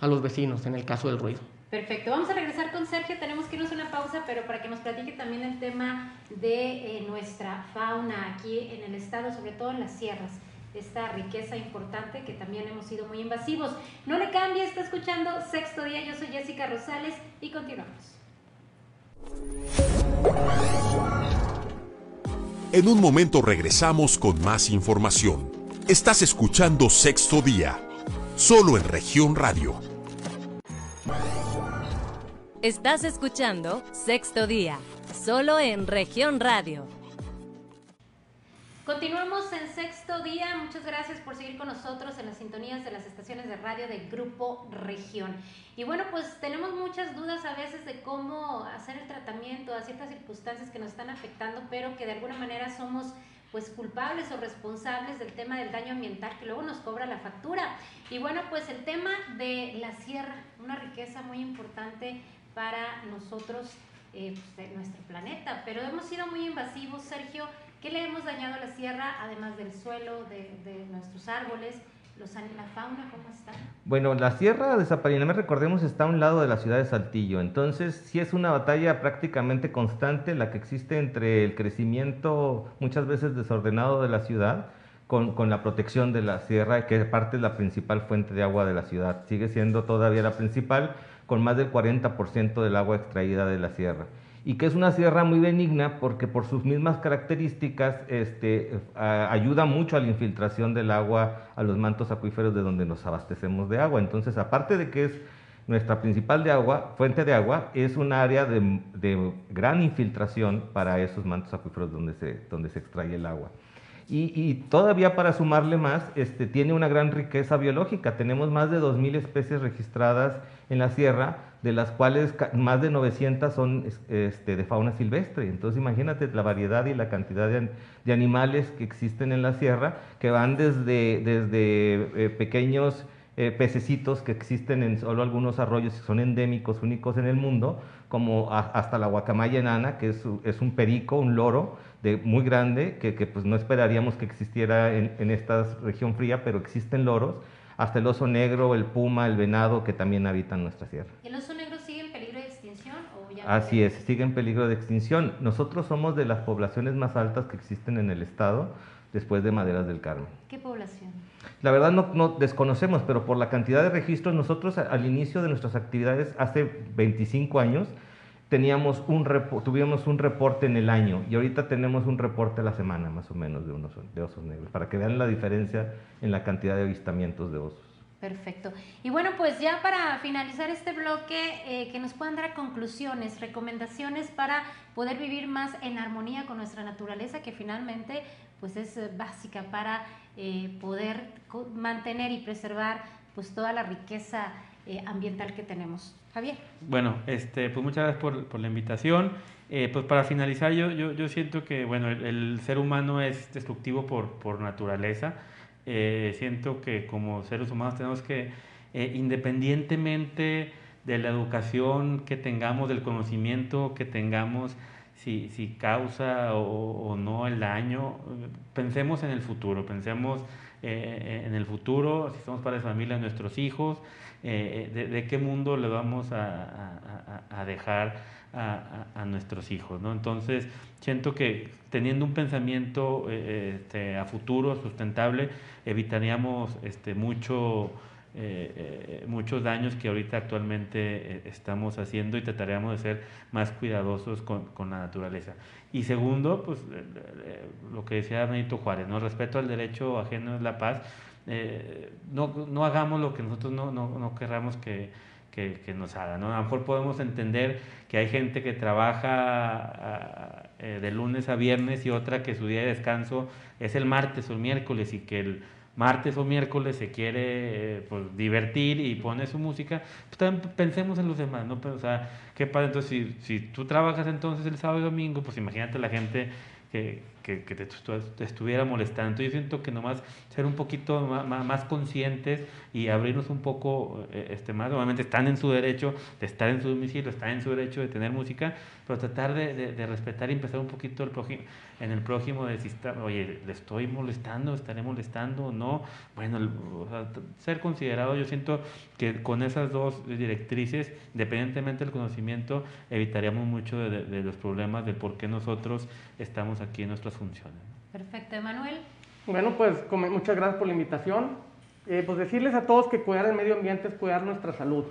S2: a los vecinos en el caso del ruido.
S1: Perfecto, vamos a regresar con Sergio, tenemos que irnos a una pausa, pero para que nos platique también el tema de eh, nuestra fauna aquí en el estado, sobre todo en las sierras, esta riqueza importante que también hemos sido muy invasivos. No le cambie, está escuchando Sexto Día, yo soy Jessica Rosales y continuamos.
S5: En un momento regresamos con más información. Estás escuchando Sexto Día, solo en región radio
S6: Estás escuchando Sexto Día, solo en región radio.
S1: Continuamos en sexto día. Muchas gracias por seguir con nosotros en las sintonías de las estaciones de radio de Grupo Región. Y bueno, pues tenemos muchas dudas a veces de cómo hacer el tratamiento a ciertas circunstancias que nos están afectando, pero que de alguna manera somos pues culpables o responsables del tema del daño ambiental que luego nos cobra la factura. Y bueno, pues el tema de la sierra, una riqueza muy importante para nosotros, eh, pues, nuestro planeta. Pero hemos sido muy invasivos, Sergio. ¿Qué le hemos dañado a la sierra, además del suelo, de, nuestros árboles? Los, ¿La fauna cómo está?
S4: Bueno, la sierra de Zapalinamé, recordemos, está a un lado de la ciudad de Saltillo. Entonces, sí es una batalla prácticamente constante la que existe entre el crecimiento muchas veces desordenado de la ciudad con, con, la protección de la sierra, que parte es la principal fuente de agua de la ciudad. Sigue siendo todavía la principal, con más del 40% del agua extraída de la sierra. Y que es una sierra muy benigna porque por sus mismas características este, ayuda mucho a la infiltración del agua a los mantos acuíferos de donde nos abastecemos de agua. Entonces, aparte de que es nuestra principal fuente de agua, es un área de, de gran infiltración para esos mantos acuíferos donde se, donde se extrae el agua. Y, todavía para sumarle más, este, tiene una gran riqueza biológica. Tenemos más de 2.000 especies registradas en la sierra, de las cuales más de 900 son este, de fauna silvestre. Entonces imagínate la variedad y la cantidad de, animales que existen en la sierra, que van desde, desde eh, pequeños eh, pececitos que existen en solo algunos arroyos y son endémicos, únicos en el mundo, como hasta la guacamaya enana, que es un perico, un loro, muy grande que, que, pues no esperaríamos que existiera en, en, esta región fría, pero existen loros, hasta el oso negro, el puma, el venado que también habitan nuestra sierra.
S1: ¿El oso negro sigue en peligro de extinción? O ya
S4: Así es, sigue en peligro de extinción. Nosotros somos de las poblaciones más altas que existen en el estado después de Maderas del Carmen.
S1: ¿Qué población?
S4: La verdad no, no, desconocemos, pero por la cantidad de registros, nosotros al inicio de nuestras actividades, hace 25 años, teníamos un tuvimos un reporte en el año y ahorita tenemos un reporte a la semana más o menos de, unos, de osos negros, para que vean la diferencia en la cantidad de avistamientos de osos.
S1: Perfecto. Y bueno, pues ya para finalizar este bloque, eh, que nos puedan dar conclusiones, recomendaciones para poder vivir más en armonía con nuestra naturaleza, que finalmente pues es eh, básica para eh, poder mantener y preservar pues toda la riqueza ambiental que tenemos. Javier.
S3: Bueno, este, pues muchas gracias por, por la invitación. Eh, pues para finalizar, yo, yo, yo siento que bueno, el, ser humano es destructivo por, por naturaleza. Eh, siento que como seres humanos tenemos que, eh, independientemente de la educación que tengamos, del conocimiento que tengamos, si, si causa o, no el daño. Pensemos en el futuro, pensemos eh, en el futuro, si somos padres de familia, nuestros hijos, eh, de, qué mundo le vamos a, dejar a, nuestros hijos. ¿no? Entonces, siento que teniendo un pensamiento eh, este, a futuro, sustentable, evitaríamos este, mucho eh, muchos daños que ahorita actualmente estamos haciendo y trataremos de ser más cuidadosos con, con la naturaleza. Y segundo, pues lo que decía Benito Juárez, ¿no? respeto al derecho ajeno es la paz. No, no hagamos lo que nosotros no, no, no querramos que, que, nos hagan. A lo mejor podemos entender que hay gente que trabaja de lunes a viernes y otra que su día de descanso es el martes o el miércoles y que el martes o miércoles se quiere eh, pues, divertir y pone su música, pues también pensemos en los demás, ¿no? Pero, o sea, ¿qué pasa? Entonces, si, si tú trabajas entonces el sábado y domingo, pues imagínate la gente que, que, te, estuviera molestando. Yo siento que nomás ser un poquito más, conscientes y abrirnos un poco eh, este, más. Obviamente están en su derecho de estar en su domicilio, están en su derecho de tener música, pero tratar de, de, respetar y empezar un poquito el prójimo, en el prójimo, de si oye, le estoy molestando, estaré molestando o no. Bueno, ser considerado, yo siento que con esas dos directrices, independientemente del conocimiento, evitaríamos mucho de, de los problemas de por qué nosotros estamos aquí en nuestras funciones.
S1: Perfecto, Emanuel.
S2: Bueno, pues muchas gracias por la invitación. Eh, pues decirles a todos que cuidar el medio ambiente es cuidar nuestra salud,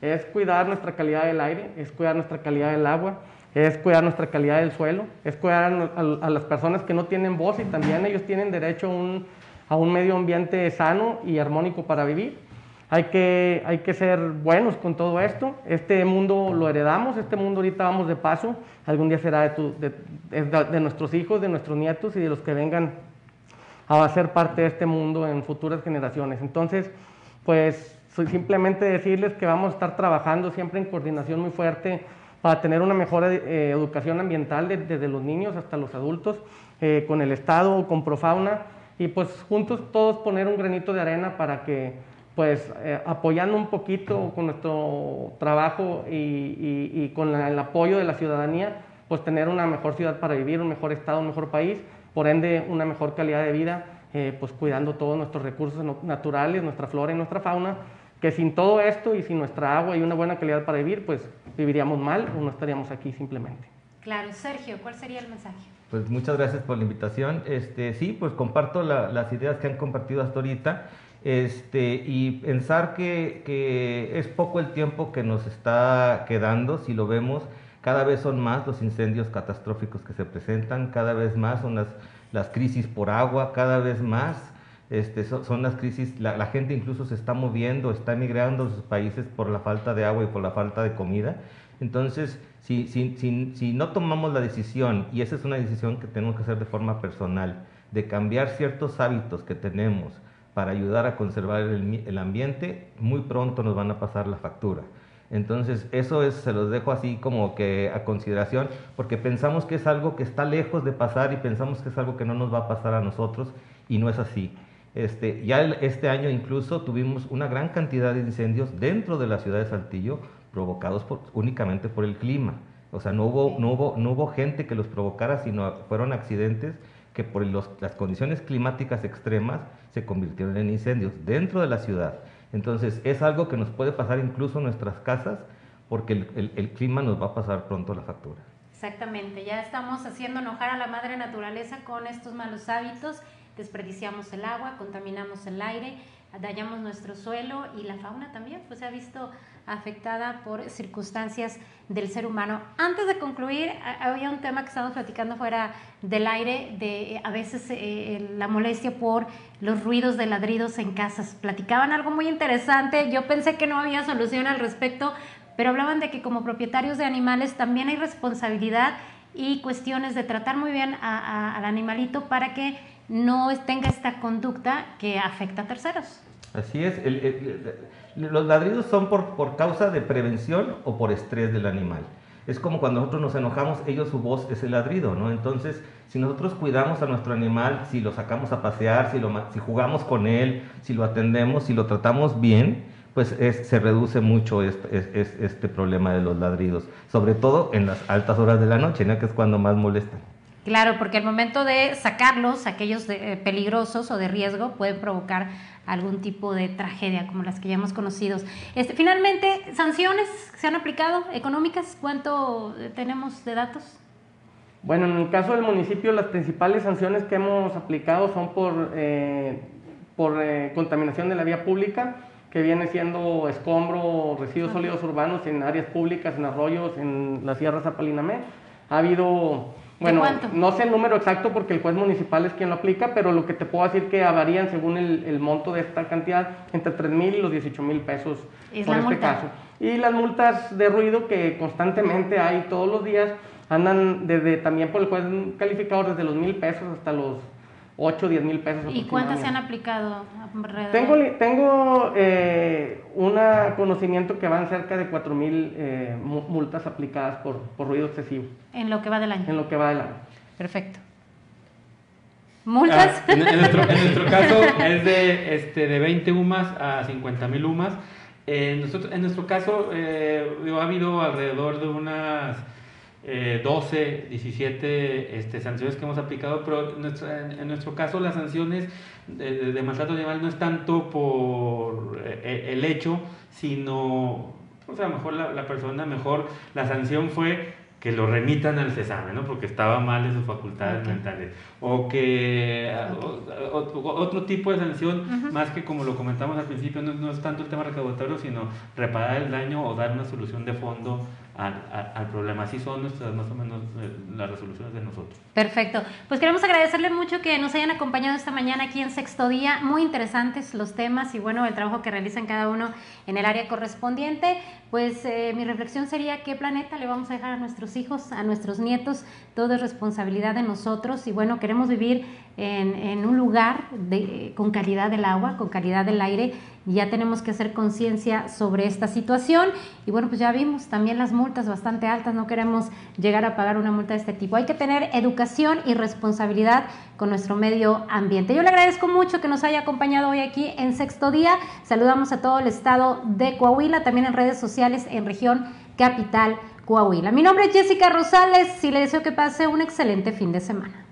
S2: es cuidar nuestra calidad del aire, es cuidar nuestra calidad del agua, es cuidar nuestra calidad del suelo, es cuidar a, las personas que no tienen voz y también ellos tienen derecho a un medio ambiente sano y armónico para vivir. Hay que, hay que ser buenos con todo esto. Este mundo lo heredamos, este mundo ahorita vamos de paso. Algún día será de, nuestros hijos, de nuestros nietos y de los que vengan a ser parte de este mundo en futuras generaciones. Entonces, pues simplemente decirles que vamos a estar trabajando siempre en coordinación muy fuerte para tener una mejor eh, educación ambiental desde los niños hasta los adultos, eh, con el Estado, con Profauna, y pues juntos todos poner un granito de arena para que pues eh, apoyando un poquito con nuestro trabajo y, con el apoyo de la ciudadanía, pues tener una mejor ciudad para vivir, un mejor estado, un mejor país, por ende una mejor calidad de vida, eh, pues cuidando todos nuestros recursos naturales, nuestra flora y nuestra fauna, que sin todo esto y sin nuestra agua y una buena calidad para vivir, pues viviríamos mal o no estaríamos aquí simplemente.
S1: Claro, Sergio, ¿cuál sería el mensaje?
S4: Pues muchas gracias por la invitación. Este, sí, pues comparto las ideas que han compartido hasta ahorita. Este, y pensar que, es poco el tiempo que nos está quedando, si lo vemos, cada vez son más los incendios catastróficos que se presentan, cada vez más son las, crisis por agua, cada vez más este, son, las crisis, la, gente incluso se está moviendo, está emigrando a sus países por la falta de agua y por la falta de comida. Entonces, si, si, si, si no tomamos la decisión, y esa es una decisión que tenemos que hacer de forma personal, de cambiar ciertos hábitos que tenemos, para ayudar a conservar el, ambiente, muy pronto nos van a pasar la factura. Entonces, eso es, se los dejo así como que a consideración, porque pensamos que es algo que está lejos de pasar y pensamos que es algo que no nos va a pasar a nosotros y no es así. Este, ya este año incluso tuvimos una gran cantidad de incendios dentro de la ciudad de Saltillo provocados únicamente por el clima. O sea, no hubo, no, hubo, no hubo gente que los provocara, sino fueron accidentes que por las condiciones climáticas extremas se convirtieron en incendios dentro de la ciudad. Entonces es algo que nos puede pasar incluso nuestras casas porque el, clima nos va a pasar pronto la factura.
S1: Exactamente, ya estamos haciendo enojar a la madre naturaleza con estos malos hábitos, desperdiciamos el agua, contaminamos el aire, dañamos nuestro suelo y la fauna también, pues se ha visto afectada por circunstancias del ser humano. Antes de concluir, había un tema que estábamos platicando fuera del aire, de a veces eh, la molestia por los ruidos de ladridos en casas. Platicaban algo muy interesante, yo pensé que no había solución al respecto, pero hablaban de que como propietarios de animales también hay responsabilidad y cuestiones de tratar muy bien al animalito para que no tenga esta conducta que afecta a terceros.
S4: Así es, los ladridos son por, por causa de prevención o por estrés del animal. Es como cuando nosotros nos enojamos, ellos su voz es el ladrido, ¿no? Entonces, si nosotros cuidamos a nuestro animal, si lo sacamos a pasear, si, lo, si jugamos con él, si lo atendemos, si lo tratamos bien, pues se reduce mucho este, este, problema de los ladridos, sobre todo en las altas horas de la noche, ¿no? que es cuando más molestan.
S1: Claro, porque al momento de sacarlos, aquellos eh, peligrosos o de riesgo, pueden provocar algún tipo de tragedia como las que ya hemos conocido. Este, finalmente, sanciones se han aplicado económicas, ¿cuánto eh, tenemos de datos?
S2: Bueno, en el caso del municipio, las principales sanciones que hemos aplicado son por, eh, por contaminación de la vía pública, que viene siendo escombro, residuos sólidos urbanos en áreas públicas, en arroyos, en la Sierra Zapalinamé. Ha habido bueno, no sé el número exacto porque el juez municipal es quien lo aplica, pero lo que te puedo decir que varían según el, monto de esta cantidad entre 3 mil y los 18 mil pesos por este caso. Y las multas de ruido que constantemente hay todos los días andan desde también por el juez calificador desde los mil pesos hasta los 8 o 10 mil pesos.
S1: ¿Y cuántas se han aplicado?
S2: Tengo, tengo eh, un conocimiento que van cerca de 4 mil eh, multas aplicadas por, por, ruido excesivo.
S1: En lo que va del año.
S2: En lo que va del año.
S1: Perfecto. ¿Multas?
S3: Ah, en, nuestro, en, nuestro, caso es de, este, de 20 UMAS a 50 mil UMAS. nosotros, en nuestro caso eh, ha habido alrededor de unas 12, 17 este, sanciones que hemos aplicado, pero en, nuestro caso las sanciones de, de, maltrato animal no es tanto por eh, el hecho, sino, o sea, mejor la, la persona, mejor la sanción fue que lo remitan al cesame, ¿no? Porque estaba mal de sus facultades mentales. O que otro tipo de sanción, más que como lo comentamos al principio, no, no, es tanto el tema recaudatorio, sino reparar el daño o dar una solución de fondo al, problema. Así son nuestras, más o menos eh, las resoluciones de nosotros.
S1: Perfecto. Pues queremos agradecerle mucho que nos hayan acompañado esta mañana aquí en Sexto Día. Muy interesantes los temas y bueno, el trabajo que realizan cada uno en el área correspondiente. Pues eh, mi reflexión sería qué planeta le vamos a dejar a nuestros hijos, a nuestros nietos. Todo es responsabilidad de nosotros y bueno, queremos vivir en, un lugar de, con calidad del agua, con calidad del aire. Ya tenemos que hacer conciencia sobre esta situación y bueno, pues ya vimos también las multas bastante altas, no queremos llegar a pagar una multa de este tipo. Hay que tener educación y responsabilidad con nuestro medio ambiente. Yo le agradezco mucho que nos haya acompañado hoy aquí en Sexto Día. Saludamos a todo el estado de Coahuila, también en redes sociales en región capital Coahuila. Mi nombre es Jessica Rosales y le deseo que pase un excelente fin de semana.